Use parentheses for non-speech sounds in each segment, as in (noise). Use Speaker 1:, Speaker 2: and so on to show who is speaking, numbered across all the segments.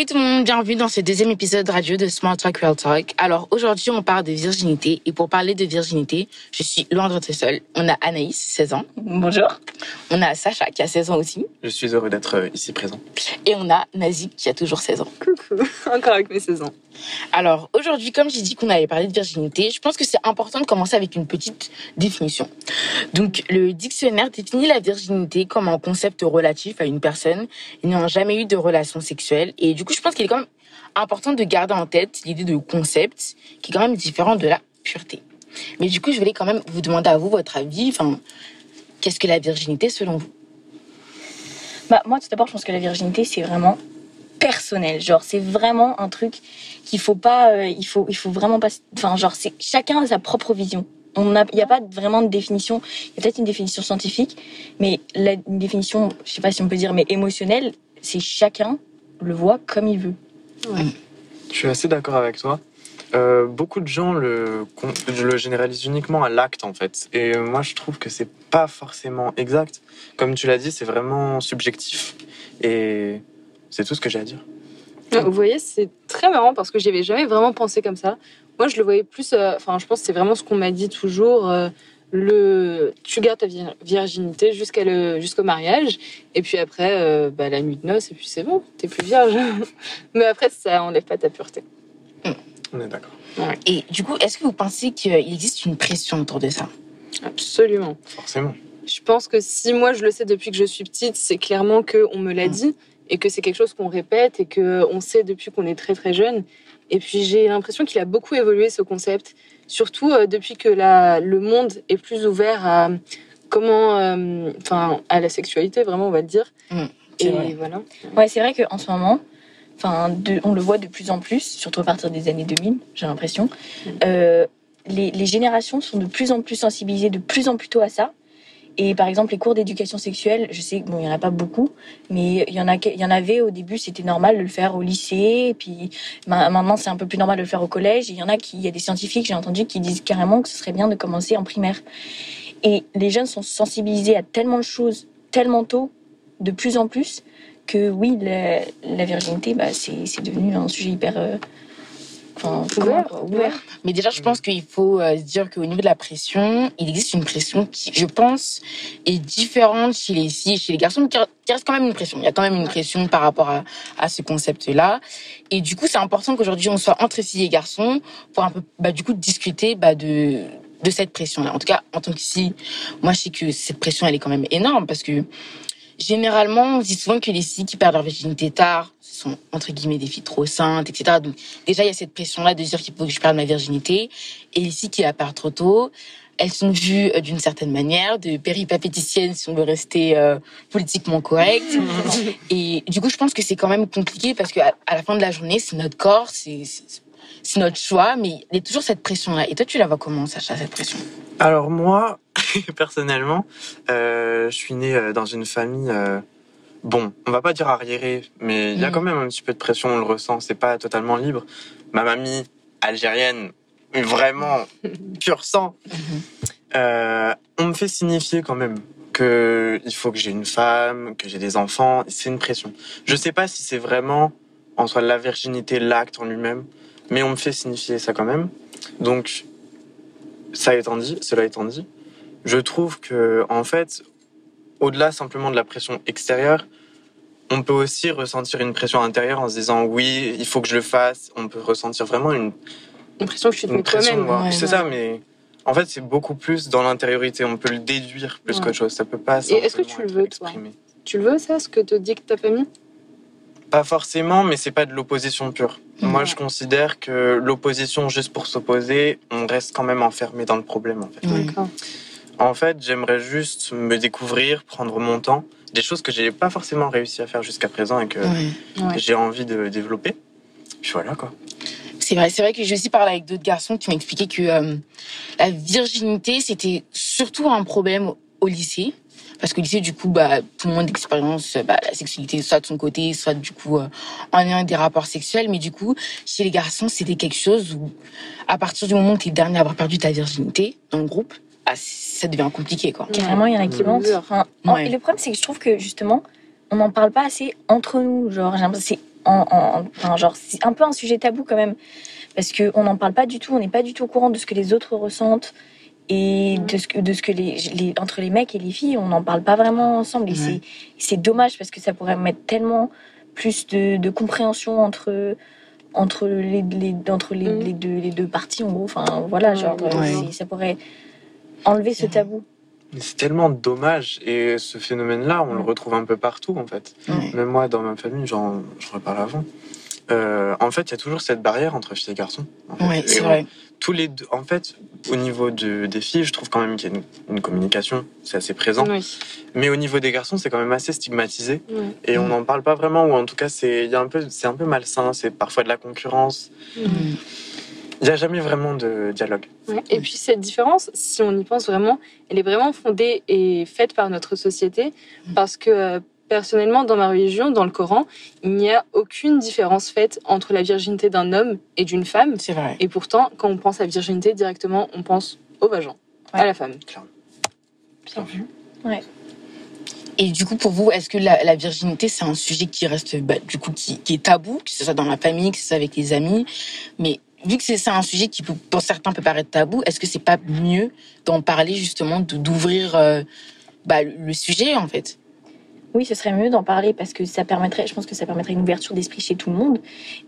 Speaker 1: Salut tout le monde, bienvenue dans ce deuxième épisode radio de Smart Talk Real Talk. Alors aujourd'hui on parle de virginité et pour parler de virginité, je suis loin d'être seule. On a Anaïs, 16 ans.
Speaker 2: Bonjour.
Speaker 1: On a Sacha qui a 16 ans aussi.
Speaker 3: Je suis heureux d'être euh, ici présent.
Speaker 1: Et on a Nazik qui a toujours 16 ans.
Speaker 2: Coucou, (laughs) encore avec mes 16 ans.
Speaker 1: Alors aujourd'hui comme j'ai dit qu'on allait parler de virginité, je pense que c'est important de commencer avec une petite définition. Donc le dictionnaire définit la virginité comme un concept relatif à une personne n'ayant jamais eu de relation sexuelle et du je pense qu'il est quand même important de garder en tête l'idée de concept qui est quand même différent de la pureté. Mais du coup, je voulais quand même vous demander à vous votre avis. Enfin, qu'est-ce que la virginité selon vous?
Speaker 2: Bah moi, tout d'abord, je pense que la virginité, c'est vraiment personnel. Genre, c'est vraiment un truc qu'il faut pas, euh, il faut, il faut vraiment pas. Enfin, genre, c'est chacun a sa propre vision. Il n'y a pas vraiment de définition. Il y a peut-être une définition scientifique, mais une définition, je sais pas si on peut dire, mais émotionnelle, c'est chacun le voit comme il veut.
Speaker 3: Je suis assez d'accord avec toi. Euh, beaucoup de gens le, généralisent uniquement à l'acte en fait. Et moi je trouve que c'est pas forcément exact. Comme tu l'as dit, c'est vraiment subjectif. Et c'est tout ce que j'ai à dire.
Speaker 4: Ouais, Vous voyez, c'est très marrant parce que j'y avais jamais vraiment pensé comme ça. Moi, je le voyais plus. euh, Enfin, je pense que c'est vraiment ce qu'on m'a dit toujours. euh, le, tu gardes ta vir- virginité jusqu'à le jusqu'au mariage, et puis après, euh, bah, la nuit de noces, et puis c'est bon, t'es plus vierge. (laughs) Mais après, ça enlève pas ta pureté.
Speaker 3: On est d'accord.
Speaker 1: Et du coup, est-ce que vous pensez qu'il existe une pression autour de ça?
Speaker 4: Absolument.
Speaker 3: Forcément.
Speaker 4: Je pense que si moi je le sais depuis que je suis petite, c'est clairement que on me l'a
Speaker 1: Mm.
Speaker 4: dit et que c'est quelque chose qu'on répète et que on sait depuis qu'on est très très jeune. Et puis j'ai l'impression qu'il a beaucoup évolué ce concept, surtout euh, depuis que la, le monde est plus ouvert à comment, euh, enfin à la sexualité vraiment on va le dire.
Speaker 1: Mm,
Speaker 4: et
Speaker 1: vrai.
Speaker 2: Mm.
Speaker 4: voilà.
Speaker 2: Ouais, c'est vrai qu'en ce moment, enfin, on le voit de plus en plus, surtout à partir des années 2000, j'ai l'impression. Euh, les, les générations sont de plus en plus sensibilisées de plus en plus tôt à ça. Et par exemple, les cours d'éducation sexuelle, je sais qu'il bon, n'y en a pas beaucoup, mais il y en, a, il y en avait au début, c'était normal de le faire au lycée, et puis ma- maintenant c'est un peu plus normal de le faire au collège. Et il y en a qui, il y a des scientifiques, j'ai entendu, qui disent carrément que ce serait bien de commencer en primaire. Et les jeunes sont sensibilisés à tellement de choses, tellement tôt, de plus en plus, que oui, la, virginité, bah, c'est devenu un sujet hyper euh, enfin,
Speaker 4: Ouvert.
Speaker 2: comment, quoi, ouvert.
Speaker 1: Mais déjà, je pense qu'il faut euh, dire qu'au niveau de la pression, il existe une pression qui, je pense, est différente chez les filles et chez les garçons, mais qui reste quand même une pression. Il y a quand même une pression par rapport à, à ce concept-là. Et du coup, c'est important qu'aujourd'hui, on soit entre filles et garçons pour un peu, bah, du coup, discuter bah, de, de cette pression-là. En tout cas, en tant que fille, moi, je sais que cette pression, elle est quand même énorme parce que généralement, on dit souvent que les filles qui perdent leur virginité tard ce sont, entre guillemets, des filles trop saintes, etc. Donc, déjà, il y a cette pression-là de dire qu'il faut que je perde ma virginité. Et les filles qui la perdent trop tôt, elles sont vues euh, d'une certaine manière, de péripapéticiennes, si on veut rester euh, politiquement correct. (laughs) Et du coup, je pense que c'est quand même compliqué parce qu'à à la fin de la journée, c'est notre corps, c'est c'est- c'est notre choix, mais il y a toujours cette pression-là. Et toi, tu la vois comment, Sacha, cette pression?
Speaker 3: Alors moi, (laughs) personnellement, euh, je suis né euh, dans une famille. euh, Bon, on va pas dire arriérée, mais il y a
Speaker 1: Mhm.
Speaker 3: quand même un petit peu de pression, on le ressent, c'est pas totalement libre. Ma mamie, algérienne, vraiment (laughs) pur sang, euh, on me fait signifier quand même que il faut que j'ai une femme, que j'ai des enfants, c'est une pression. Je sais pas si c'est vraiment en soi la virginité, l'acte en lui-même, mais on me fait signifier ça quand même. Donc, ça étant dit, cela étant dit, je trouve que en fait, au-delà simplement de la pression extérieure, on peut aussi ressentir une pression intérieure en se disant oui, il faut que je le fasse. On peut ressentir vraiment une,
Speaker 4: Une pression que je suis
Speaker 3: une
Speaker 4: de
Speaker 3: pression.
Speaker 1: ouais,
Speaker 3: c'est
Speaker 4: ouais.
Speaker 3: ça, mais en fait, c'est beaucoup plus dans l'intériorité. On peut le déduire plus
Speaker 4: Ouais.
Speaker 3: qu'autre chose. Ça peut pas.
Speaker 4: Et est-ce que tu le veux, toi. Tu le veux ça, ce que te dit que ta famille?
Speaker 3: Pas forcément, mais c'est pas de l'opposition pure. Moi, je considère que l'opposition juste pour s'opposer, on reste quand même enfermé dans le problème. En fait.
Speaker 4: D'accord.
Speaker 3: En fait, j'aimerais juste me découvrir, prendre mon temps, des choses que j'ai pas forcément réussi à faire jusqu'à présent et que.
Speaker 1: Ouais.
Speaker 3: j'ai envie de développer. Puis voilà quoi.
Speaker 1: C'est vrai, c'est vrai que j'ai aussi parlé avec d'autres garçons qui m'ont expliqué que euh, la virginité, c'était surtout un problème au- lycée. Parce que lycée, du coup, bah, tout le monde d'expérience, bah, la sexualité, soit de son côté, soit du coup, euh, en lien avec des rapports sexuels. Mais du coup, chez les garçons, c'était quelque chose où, à partir du moment où tu es le dernier à avoir perdu ta virginité dans le groupe, ah, ça devient compliqué, quoi.
Speaker 2: Carrément, il y en a qui mentent. Enfin, en-
Speaker 1: Ouais.
Speaker 2: Et le problème, c'est que je trouve que justement, on n'en parle pas assez entre nous. Genre, j'ai l'impression- c'est en, en- enfin, genre, c'est un peu un sujet tabou quand même, parce que on n'en parle pas du tout, on n'est pas du tout au courant de ce que les autres ressentent et de ce que, de ce que les, les- entre les mecs et les filles, on n'en parle pas vraiment ensemble. Et
Speaker 1: Ouais.
Speaker 2: c'est, c'est dommage parce que ça pourrait mettre tellement plus de, de compréhension entre entre les, les entre les,
Speaker 4: Mhm.
Speaker 2: les deux les deux parties en gros. Enfin voilà, genre
Speaker 4: Ouais.
Speaker 2: ça pourrait enlever ce tabou.
Speaker 3: C'est tellement dommage. Et ce phénomène-là, on le retrouve un peu partout, en fait.
Speaker 1: Ouais.
Speaker 3: Même moi, dans ma famille, j'en j'en reparle avant. Euh, en fait, il y a toujours cette barrière entre filles et garçons. en fait.
Speaker 1: Ouais, c'est
Speaker 3: on-
Speaker 1: vrai.
Speaker 3: Tous les deux, en fait, au niveau de- des filles, je trouve quand même qu'il y a une, une communication, c'est assez présent.
Speaker 4: Oui.
Speaker 3: Mais au niveau des garçons, c'est quand même assez stigmatisé. Et on n'en parle pas vraiment, ou en tout cas, c'est un peu, c'est un peu malsain. C'est parfois de la concurrence.
Speaker 1: Mm.
Speaker 3: Il n'y a jamais vraiment de dialogue.
Speaker 4: Ouais. Et puis cette différence, si on y pense vraiment, elle est vraiment fondée et faite par notre société, parce que euh, personnellement, dans ma religion, dans le Coran, il n'y a aucune différence faite entre la virginité d'un homme et d'une femme.
Speaker 1: C'est vrai.
Speaker 4: Et pourtant, quand on pense à virginité, directement, on pense au vagin, à
Speaker 2: Ouais.
Speaker 4: la femme.
Speaker 2: Bien vu.
Speaker 1: Et du coup, pour vous, est-ce que la, la virginité, c'est un sujet qui reste, bah, du coup, qui, qui est tabou, que ce soit dans la famille, que ce soit avec les amis? Mais vu que c'est ça un sujet qui, peut- pour certains, peut paraître tabou, est-ce que c'est pas mieux d'en parler, justement, d'ouvrir euh, bah, le- sujet, en fait?
Speaker 2: Oui, ce serait mieux d'en parler parce que ça permettrait, je pense que ça permettrait une ouverture d'esprit chez tout le monde.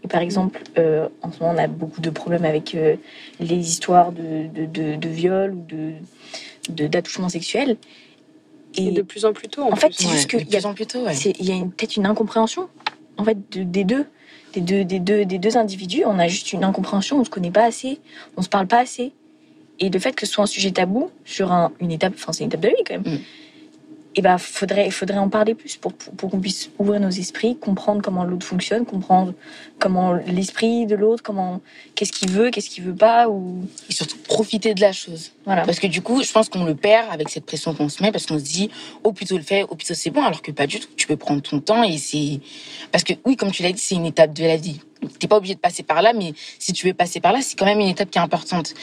Speaker 2: Et par exemple, euh, en ce moment, on a beaucoup de problèmes avec euh, les histoires de, de, de, de viol ou de de- d'attouchement sexuel.
Speaker 4: Et, de plus en plus tôt. En,
Speaker 2: En fait. C'est juste que
Speaker 1: de
Speaker 2: il y a-
Speaker 1: plus en plus tôt, ouais.
Speaker 2: y a peut-être une incompréhension en fait de- des deux. Des deux, des, deux, des deux individus, on a juste une incompréhension, on se connaît pas assez, on se parle pas assez. Et le fait que ce soit un sujet tabou sur un- une étape, enfin c'est une étape de la vie quand même,
Speaker 1: Mm.
Speaker 2: Et ben faudrait, faudrait en parler plus pour, pour, pour qu'on puisse ouvrir nos esprits, comprendre comment l'autre fonctionne, comprendre comment l'esprit de l'autre, comment qu'est-ce qu'il veut, qu'est-ce qu'il veut pas, ou
Speaker 1: Et surtout, profiter de la chose.
Speaker 2: voilà.
Speaker 1: Parce que du coup, je pense qu'on le perd avec cette pression qu'on se met, parce qu'on se dit, au plus tôt le fait, au plus tôt c'est bon, alors que pas du tout. Tu peux prendre ton temps et c'est. Parce que oui, comme tu l'as dit, c'est une étape de la vie. T'es pas obligé de passer par là, mais si tu veux passer par là, c'est quand même une étape qui est importante.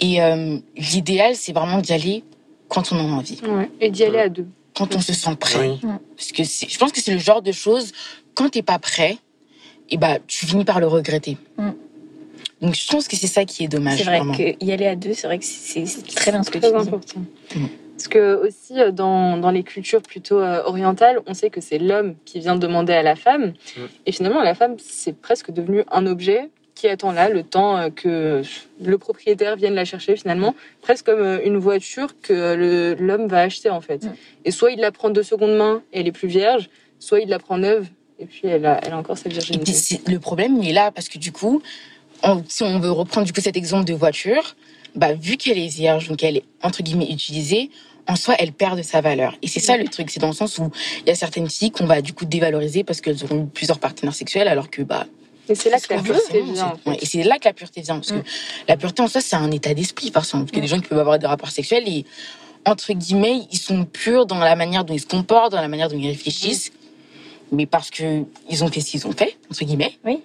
Speaker 1: Et euh, l'idéal, c'est vraiment d'y aller quand on en a envie,
Speaker 4: Ouais. Et d'y aller à deux.
Speaker 1: Quand on se sent prêt.
Speaker 3: Oui.
Speaker 1: Parce que c'est- je pense que c'est le genre de choses, quand t'es pas prêt, et bah, tu finis par le regretter.
Speaker 2: Mm.
Speaker 1: Donc je pense que c'est ça qui est dommage.
Speaker 2: C'est vrai qu'y aller à deux, c'est vrai que c'est très bien ce que
Speaker 4: Très
Speaker 2: tu dis.
Speaker 4: important.
Speaker 1: Mm.
Speaker 4: Parce que aussi euh, dans, dans les cultures plutôt euh, orientales, on sait que c'est l'homme qui vient demander à la femme,
Speaker 3: Mm.
Speaker 4: et finalement la femme c'est presque devenu un objet qui attend là le temps euh, que le propriétaire vienne la chercher finalement, presque comme euh, une voiture que euh, l'homme va acheter en fait.
Speaker 2: Mm.
Speaker 4: Et soit il la prend de seconde main et elle est plus vierge, soit il la prend neuve et puis elle a, elle a encore
Speaker 1: puis,
Speaker 4: virginité.
Speaker 1: le problème, il est là parce que du coup, on- si on veut reprendre du coup cet exemple de voiture, bah, vu qu'elle est vierge, donc elle est entre guillemets utilisée, en soi, elle perd de sa valeur. Et c'est ça le truc, c'est dans le sens où il y a certaines filles qu'on va du coup dévaloriser parce qu'elles auront eu plusieurs partenaires sexuels, alors que bah
Speaker 4: Et c'est là que la pureté vient.
Speaker 1: et c'est là que la pureté vient parce
Speaker 2: Mm.
Speaker 1: que la pureté en soi, c'est un état d'esprit, par exemple. Parce a des gens qui peuvent avoir des rapports sexuels et entre guillemets, ils sont purs dans la manière dont ils se comportent, dans la manière dont ils réfléchissent, mais parce que ils ont fait ce qu'ils ont fait entre guillemets.
Speaker 2: Oui.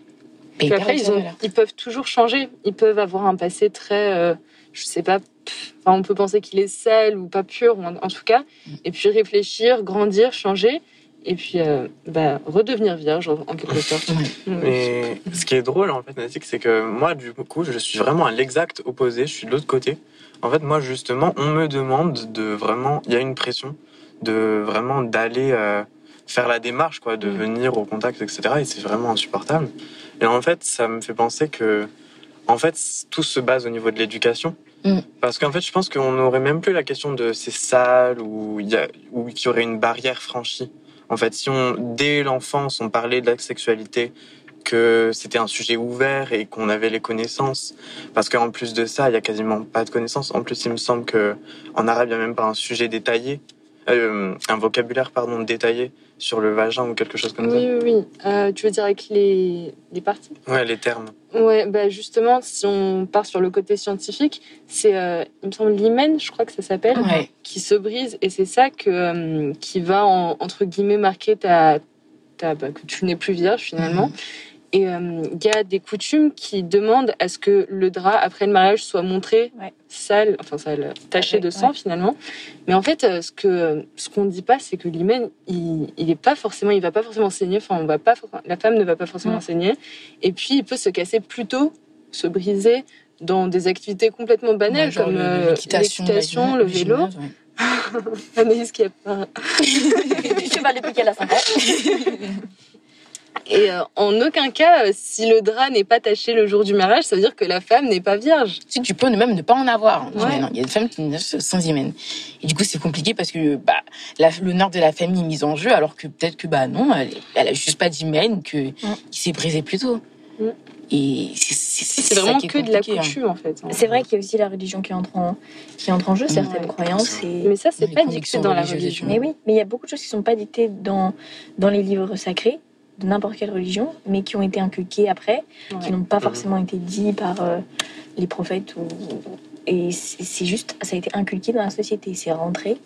Speaker 1: perdent
Speaker 4: après, ils, ont, peuvent toujours changer. Ils peuvent avoir un passé très, euh, je sais pas, pff, enfin, on peut penser qu'il est sale ou pas pur, en tout cas. Et puis réfléchir, grandir, changer. Et puis euh, bah, redevenir vierge, en en quelque sorte. Mm.
Speaker 3: Mais ce qui est drôle en fait, Nazik, c'est que moi, du coup, je suis vraiment à l'exact opposé. Je suis de l'autre côté. En fait, moi, justement, on me demande de vraiment. Il y a une pression de vraiment d'aller euh, faire la démarche, quoi, de
Speaker 4: Mm.
Speaker 3: venir au contact, etc. Et c'est vraiment insupportable. Et en fait, ça me fait penser que, en fait, tout se base au niveau de l'éducation.
Speaker 1: Mm.
Speaker 3: Parce qu'en fait, je pense qu'on n'aurait même plus la question de c'est sale ou il y a ou qu'il y aurait une barrière franchie. En fait, si on dès l'enfance on parlait de la sexualité, que c'était un sujet ouvert et qu'on avait les connaissances, parce qu'en plus de ça, il y a quasiment pas de connaissances. En plus, il me semble que en arabe, il y a même pas un sujet détaillé, euh, un vocabulaire pardon détaillé sur le vagin ou quelque chose comme
Speaker 4: Oui, oui, oui. Euh, tu veux dire avec les, les parties?
Speaker 3: Ça. Ouais, les termes.
Speaker 4: Ouais, bah justement, si on part sur le côté scientifique, c'est, euh, il me semble, l'hymen, je crois que ça s'appelle,
Speaker 1: Ouais.
Speaker 4: qui se brise. Et c'est ça que, euh, qui va, en- entre guillemets, marquer ta, ta, bah, que tu n'es plus vierge finalement. Et euh, il y a des coutumes qui demandent à ce que le drap après le mariage soit montré
Speaker 2: Ouais.
Speaker 4: sale, enfin sale, taché
Speaker 2: Ouais,
Speaker 4: de sang
Speaker 2: ouais.
Speaker 4: finalement. Mais en fait, euh, ce que ce qu'on dit pas, c'est que l'hymen, il, il est pas forcément, il va pas forcément saigner. Enfin, on va pas, la femme ne va pas forcément
Speaker 2: Mm.
Speaker 4: saigner. Et puis, il peut se casser plus tôt, se briser dans des activités complètement banales comme
Speaker 1: le-
Speaker 4: euh,
Speaker 1: l'équitation,
Speaker 4: le vélo. (laughs) Anaïs qui a pas (laughs)
Speaker 2: Je sais pas depuis qu'elle a 5 ans. (laughs)
Speaker 4: Et euh, en aucun cas, euh, si le drap n'est pas taché le jour du mariage, ça veut dire que la femme n'est pas vierge.
Speaker 1: Tu sais, tu peux même ne pas en avoir.
Speaker 4: Ouais.
Speaker 1: Il y a des femmes qui naissent sans hymen. Et du coup, c'est compliqué parce que bah, la- l'honneur de la famille est mis en jeu, alors que peut-être que bah non, elle, elle a juste pas d'hymen, que qui s'est brisé plus tôt.
Speaker 4: Mm.
Speaker 1: Et c'est c'est-
Speaker 4: C'est
Speaker 1: ça
Speaker 4: vraiment que de la
Speaker 1: hein.
Speaker 4: coutume en fait. hein.
Speaker 2: C'est vrai qu'il y a aussi la religion qui entre en, qui entre en jeu, certaines
Speaker 4: Ouais.
Speaker 2: croyances. Et...
Speaker 4: Mais ça, c'est pas dicté dans la religion.
Speaker 2: Mais oui, mais il y a beaucoup de choses qui sont pas dictées dans, dans les livres sacrés de n'importe quelle religion, mais qui ont été inculquées après, qui n'ont pas forcément été dit par euh, les prophètes. Ou... Et c'est c'est juste, ça a été inculqué dans la société, c'est rentré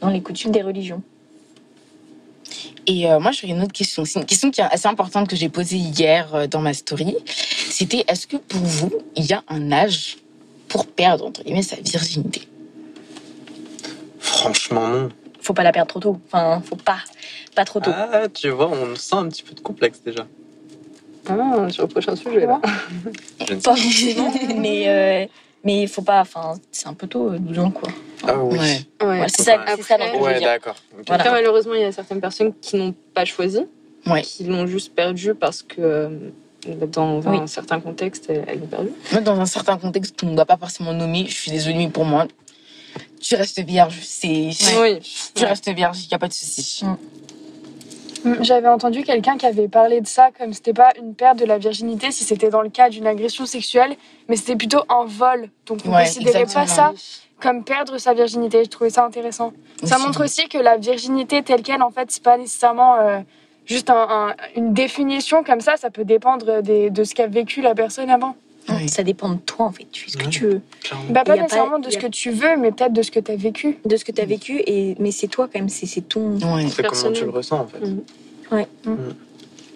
Speaker 2: dans les coutumes des religions.
Speaker 1: Et euh, moi, j'aurais une autre question. C'est une question qui est assez importante que j'ai posée hier euh, dans ma story. C'était est-ce que pour vous, il y a un âge pour perdre entre guillemets sa virginité?
Speaker 3: Franchement, non.
Speaker 2: Faut pas la perdre trop tôt. Enfin, faut pas, pas trop tôt.
Speaker 3: Ah, tu vois, on sent un petit peu de complexe déjà.
Speaker 4: Ah, sur le prochain sujet là. (laughs)
Speaker 3: Je ne sais
Speaker 2: Pas forcément, mais euh, mais il faut pas. Enfin, c'est un peu tôt, euh, 12 ans quoi.
Speaker 3: Ah oui.
Speaker 1: Ouais.
Speaker 2: C'est ça, c'est ça veux
Speaker 3: Ouais, d'accord. Ok.
Speaker 2: Voilà.
Speaker 4: Après, malheureusement, il y a certaines personnes qui n'ont pas choisi,
Speaker 1: Ouais.
Speaker 4: qui l'ont juste perdu parce que euh, dans un
Speaker 2: Oui.
Speaker 4: certain contexte, elles elles l'ont perdu.
Speaker 1: Même dans un certain contexte qu'on ne doit pas forcément nommer, je suis désolée, mais pour moi, tu restes vierge. C'est,
Speaker 4: Oui.
Speaker 1: Tu restes vierge, il n'y a pas de souci.
Speaker 5: Mm, J'avais entendu quelqu'un qui avait parlé de ça comme c'était pas une perte de la virginité si c'était dans le cas d'une agression sexuelle, mais c'était plutôt un vol. Donc on
Speaker 1: Ouais,
Speaker 5: considérait pas ça comme perdre sa virginité. Je trouvais ça intéressant. Ça
Speaker 1: Aussi.
Speaker 5: montre aussi que la virginité telle qu'elle, en fait, c'est pas nécessairement euh, juste un- un- une définition comme ça. Ça peut dépendre des- de ce qu'a vécu la personne avant.
Speaker 1: Oui.
Speaker 2: Ça dépend de toi en fait. Tu fais ce que tu veux.
Speaker 5: Bah, pas nécessairement de ce que tu veux, mais peut-être de ce que tu as vécu.
Speaker 2: De ce que tu as vécu, et... mais c'est toi quand même, c'est ton.
Speaker 1: Ouais.
Speaker 3: C'est comment tu le ressens en fait.
Speaker 4: Mhm.
Speaker 2: Ouais.
Speaker 3: Mhm.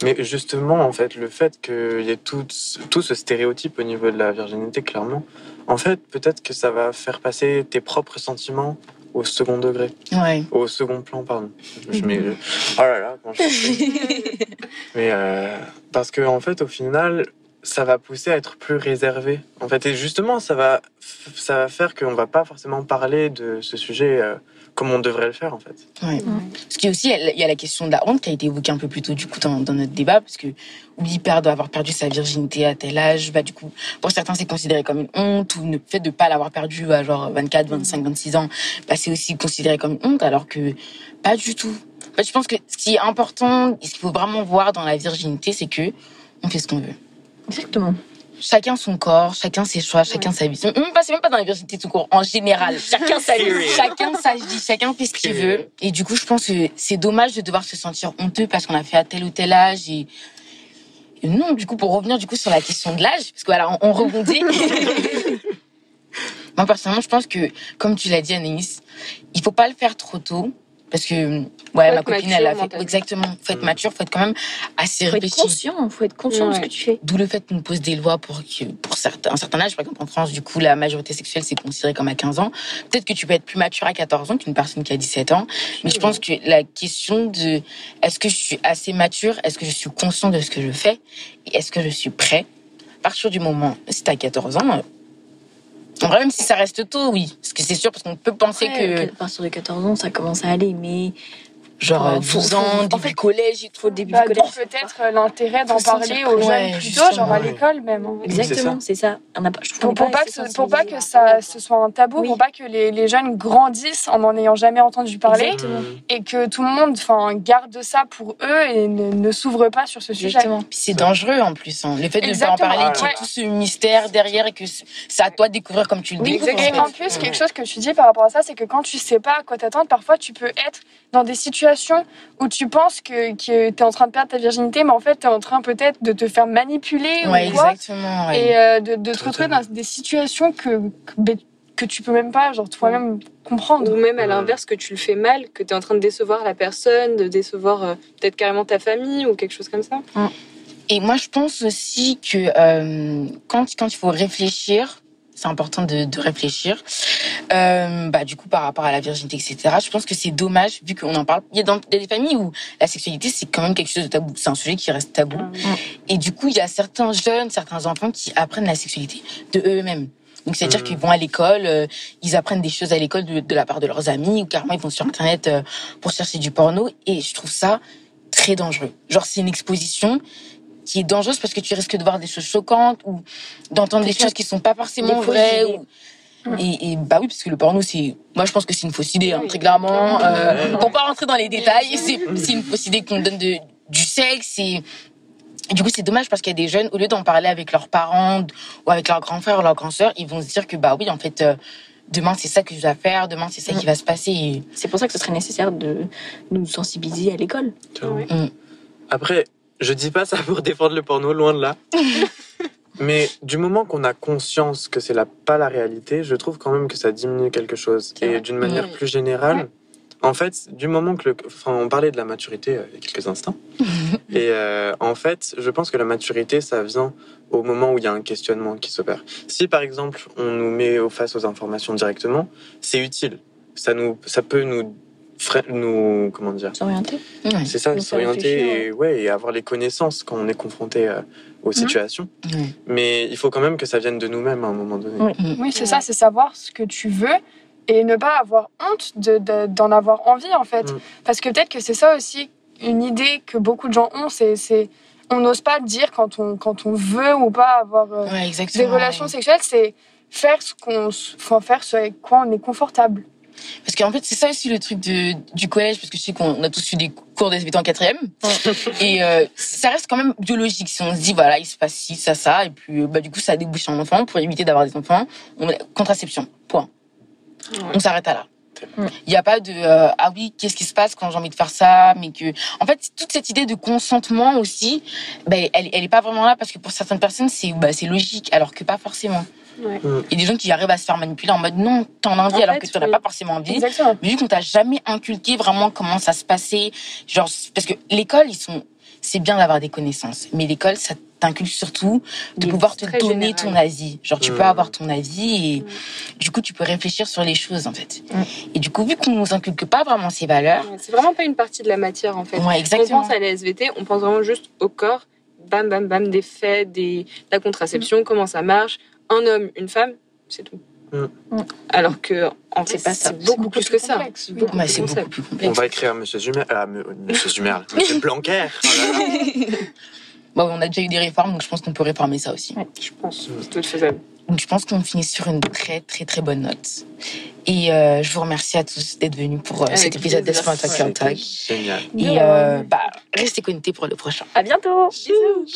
Speaker 3: Mais justement, en fait, le fait qu'il y ait tout, ce- tout ce stéréotype au niveau de la virginité, clairement, en fait, peut-être que ça va faire passer tes propres sentiments au second degré,
Speaker 1: Ouais.
Speaker 3: au second plan, pardon. Je mets, oh là là, comment je fais (laughs) Mais euh, parce que en fait, au final, ça va pousser à être plus réservé. En fait, et justement, ça va, ça va faire qu'on va pas forcément parler de ce sujet euh, comme on devrait le faire, en fait.
Speaker 1: Ouais. Parce qu'il y a aussi il y a la question de la honte qui a été évoquée un peu plus tôt du coup dans, dans notre débat parce que oui perdre avoir perdu sa virginité à tel âge bah du coup pour certains c'est considéré comme une honte ou le fait de pas l'avoir perdu à genre 24 25 26 ans bah c'est aussi considéré comme une honte alors que pas du tout. Fait, je pense que ce qui est important et ce qu'il faut vraiment voir dans la virginité c'est que on fait ce qu'on veut.
Speaker 2: Exactement.
Speaker 1: Chacun son corps, chacun ses choix, chacun sa vie. Même pas, c'est même pas dans la virginité tout court, en général. (laughs) Chacun sa vie, chacun sa vie, chacun fait ce qu'il veut. Et du coup, je pense que c'est dommage de devoir se sentir honteux parce qu'on a fait à tel ou tel âge. Et, et non, du coup, pour revenir du coup sur la question de l'âge, parce que voilà, on, on rebondit. (laughs) Moi, personnellement, je pense que, comme tu l'as dit, Anaïs, il faut pas le faire trop tôt. Parce que, ouais, ma copine,
Speaker 4: mature
Speaker 1: elle a fait. Exactement. Faut être
Speaker 3: Mm.
Speaker 1: mature, faut être quand même assez
Speaker 2: Faut être conscient, faut être conscient de ce que tu fais.
Speaker 1: D'où le fait qu'on pose des lois pour que, pour certains, un certain âge. Par exemple, en France, du coup, la majorité sexuelle, c'est considéré comme à 15 ans. Peut-être que tu peux être plus mature à 14 ans qu'une personne qui a 17 ans. Mais je pense que la question de est-ce que je suis assez mature? Est-ce que je suis conscient de ce que je fais? Et est-ce que je suis prêt? À partir du moment, si t'as 14 ans, même si ça reste tôt, oui. Parce que c'est sûr, parce qu'on peut penser
Speaker 2: Après,
Speaker 1: que,
Speaker 2: à partir de 14 ans, ça commence à aller, mais
Speaker 1: genre, euh,
Speaker 2: faut-
Speaker 1: 12
Speaker 2: faut-
Speaker 1: ans,
Speaker 2: en
Speaker 1: début
Speaker 2: fait,
Speaker 1: du collège tout.
Speaker 2: faut début
Speaker 5: Bah,
Speaker 2: collège.
Speaker 5: peut-être euh, l'intérêt d'en parler aux jeunes
Speaker 1: Ouais,
Speaker 5: plus tôt,
Speaker 1: justement,
Speaker 5: genre à l'école même. hein.
Speaker 2: Exactement, c'est ça. On a pas, je trouve
Speaker 5: Pour, pour pas
Speaker 2: pas
Speaker 5: que, pour pas que ça ce soit un tabou,
Speaker 2: Oui.
Speaker 5: pour pas que les, les jeunes grandissent en n'en ayant jamais entendu parler
Speaker 2: Exactement.
Speaker 5: Et que tout le monde enfin, garde ça pour eux et ne, ne s'ouvre pas sur ce sujet.
Speaker 2: Exactement.
Speaker 1: Puis c'est dangereux en plus. hein. Le fait de ne pas en parler, qu'il y ait tout ce mystère derrière et que c'est à toi de découvrir comme tu le
Speaker 5: Oui,
Speaker 1: découvres.
Speaker 5: et
Speaker 1: en
Speaker 5: en
Speaker 1: fait.
Speaker 5: plus, quelque chose que tu dis par rapport à ça, c'est que quand tu sais pas à quoi t'attendre, parfois tu peux être dans des situations où tu penses que, que tu es en train de perdre ta virginité, mais en fait tu es en train peut-être de te faire manipuler
Speaker 1: Ouais,
Speaker 5: ou quoi,
Speaker 1: exactement. ouais.
Speaker 5: et euh, de, de te retrouver dans des situations que, que, ben, que tu peux même pas, genre toi-même comprendre.
Speaker 4: Ou même à l'inverse, que tu le fais mal, que tu es en train de décevoir la personne, de décevoir euh, peut-être carrément ta famille ou quelque chose comme ça.
Speaker 1: Et moi, je pense aussi que euh, quand, quand il faut réfléchir, c'est important de, de réfléchir. Euh, bah, du coup, par rapport à la virginité, etc., je pense que c'est dommage, vu qu'on en parle. Il y, a dans, il y a des familles où la sexualité, c'est quand même quelque chose de tabou. C'est un sujet qui reste tabou. Et du coup, il y a certains jeunes, certains enfants qui apprennent la sexualité de eux-mêmes. Donc, c'est-à-dire
Speaker 3: Mhm.
Speaker 1: qu'ils vont à l'école, euh, ils apprennent des choses à l'école de, de la part de leurs amis, ou carrément ils vont sur Internet euh, pour chercher du porno. Et je trouve ça très dangereux. Genre, c'est une exposition qui est dangereuse parce que tu risques de voir des choses choquantes ou d'entendre des choses qui sont pas forcément vraies. Et, et bah oui, parce que le porno, c'est. Moi, je pense que c'est une fausse idée, hein, très clairement. Euh, pour pas rentrer dans les détails, c'est c'est une fausse idée qu'on donne de, du sexe. Et, et du coup, c'est dommage parce qu'il y a des jeunes, au lieu d'en parler avec leurs parents ou avec leurs grands frères ou leurs grands sœurs, ils vont se dire que bah oui, en fait, euh, demain c'est ça que je dois faire, demain c'est ça qui va se passer. Et...
Speaker 2: C'est pour ça que ce serait nécessaire de nous sensibiliser à l'école.
Speaker 4: Ouais.
Speaker 3: Après, je dis pas ça pour défendre le porno, loin de là. (laughs) Mais du moment qu'on a conscience que c'est la, pas la réalité, je trouve quand même que ça diminue quelque chose. Et d'une manière
Speaker 4: Ouais.
Speaker 3: plus générale, en fait, du moment que le. Enfin, on parlait de la maturité euh, il y a quelques instants. (laughs) Et euh, en fait, je pense que la maturité, ça vient au moment où il y a un questionnement qui s'opère. Si par exemple, on nous met au face aux informations directement, c'est utile. Ça, nous, ça peut nous. Nous comment dire
Speaker 2: S'orienter.
Speaker 1: Ouais.
Speaker 3: c'est ça, s'orienter et, ouais, et avoir les connaissances quand on est confronté euh, aux situations.
Speaker 1: Ouais.
Speaker 3: Mais il faut quand même que ça vienne de nous-mêmes à un moment donné.
Speaker 2: Oui.
Speaker 5: Oui, c'est ça, c'est savoir ce que tu veux et ne pas avoir honte de- de- d'en avoir envie, en fait.
Speaker 3: Mm.
Speaker 5: Parce que peut-être que c'est ça aussi une idée que beaucoup de gens ont, c'est c'est- on n'ose pas dire quand on, quand on veut ou pas avoir euh,
Speaker 1: Ouais,
Speaker 5: des relations sexuelles, c'est faire ce qu'on faire ce avec quoi on est confortable.
Speaker 1: Parce qu'en fait, c'est ça aussi le truc de, du collège, parce que je sais qu'on a tous eu des cours de SVT en quatrième. et euh, ça reste quand même biologique. Si on se dit, voilà, il se passe ci, ça, ça, et puis euh, bah, du coup, ça débouche en enfant. Pour éviter d'avoir des enfants, on contraception, point.
Speaker 4: Ouais.
Speaker 1: On s'arrête à là.
Speaker 2: Mm.
Speaker 1: Il n'y a pas de euh, ah oui qu'est-ce qui se passe quand j'ai envie de faire ça mais que en fait toute cette idée de consentement aussi ben elle elle est pas vraiment là parce que pour certaines personnes c'est bah, c'est logique alors que pas forcément
Speaker 4: Ouais.
Speaker 1: il y a des gens qui arrivent à se faire manipuler en mode non t'en as envie
Speaker 4: En
Speaker 1: alors
Speaker 4: fait,
Speaker 1: que t'en as
Speaker 4: oui.
Speaker 1: pas forcément envie
Speaker 5: Exactement.
Speaker 1: mais vu qu'on t'a jamais inculqué vraiment comment ça se passait, genre parce que l'école ils sont, c'est bien d'avoir des connaissances, mais l'école ça t'inculque surtout de
Speaker 4: Il
Speaker 1: pouvoir te donner
Speaker 4: général.
Speaker 1: ton avis. Genre tu
Speaker 3: Mm.
Speaker 1: peux avoir ton avis et
Speaker 4: Mm.
Speaker 1: du coup tu peux réfléchir sur les choses en fait.
Speaker 2: Mm.
Speaker 1: Et du coup vu qu'on nous inculque pas vraiment ces valeurs,
Speaker 4: C'est vraiment pas une partie de la matière en fait.
Speaker 1: ouais
Speaker 4: Quand on
Speaker 1: exactement.
Speaker 4: pense à la SVT, on pense vraiment juste au corps, bam bam bam, des faits, des... la contraception, comment ça marche, un homme, une femme, c'est tout.
Speaker 3: Mm.
Speaker 4: Alors que en
Speaker 2: C'est
Speaker 4: fait, c'est beaucoup plus que ça.
Speaker 5: oui.
Speaker 4: Beaucoup plus
Speaker 1: c'est
Speaker 4: complexe.
Speaker 3: On va écrire Monsieur Zumer, ah, me- Monsieur Zumer, (laughs) Monsieur Blanquer. Oh là là.
Speaker 1: Bon, on a déjà eu des réformes donc je pense qu'on peut réformer ça aussi.
Speaker 4: Je pense, c'est tout faisable.
Speaker 1: Donc je pense qu'on finit sur une très très très bonne note. Et euh, je vous remercie à tous d'être venus pour euh, cet épisode d'Espoir Talk
Speaker 3: C'était
Speaker 1: Talk.
Speaker 3: Génial.
Speaker 1: Et euh, bah, restez connectés pour le prochain.
Speaker 2: À bientôt.
Speaker 4: Bisous.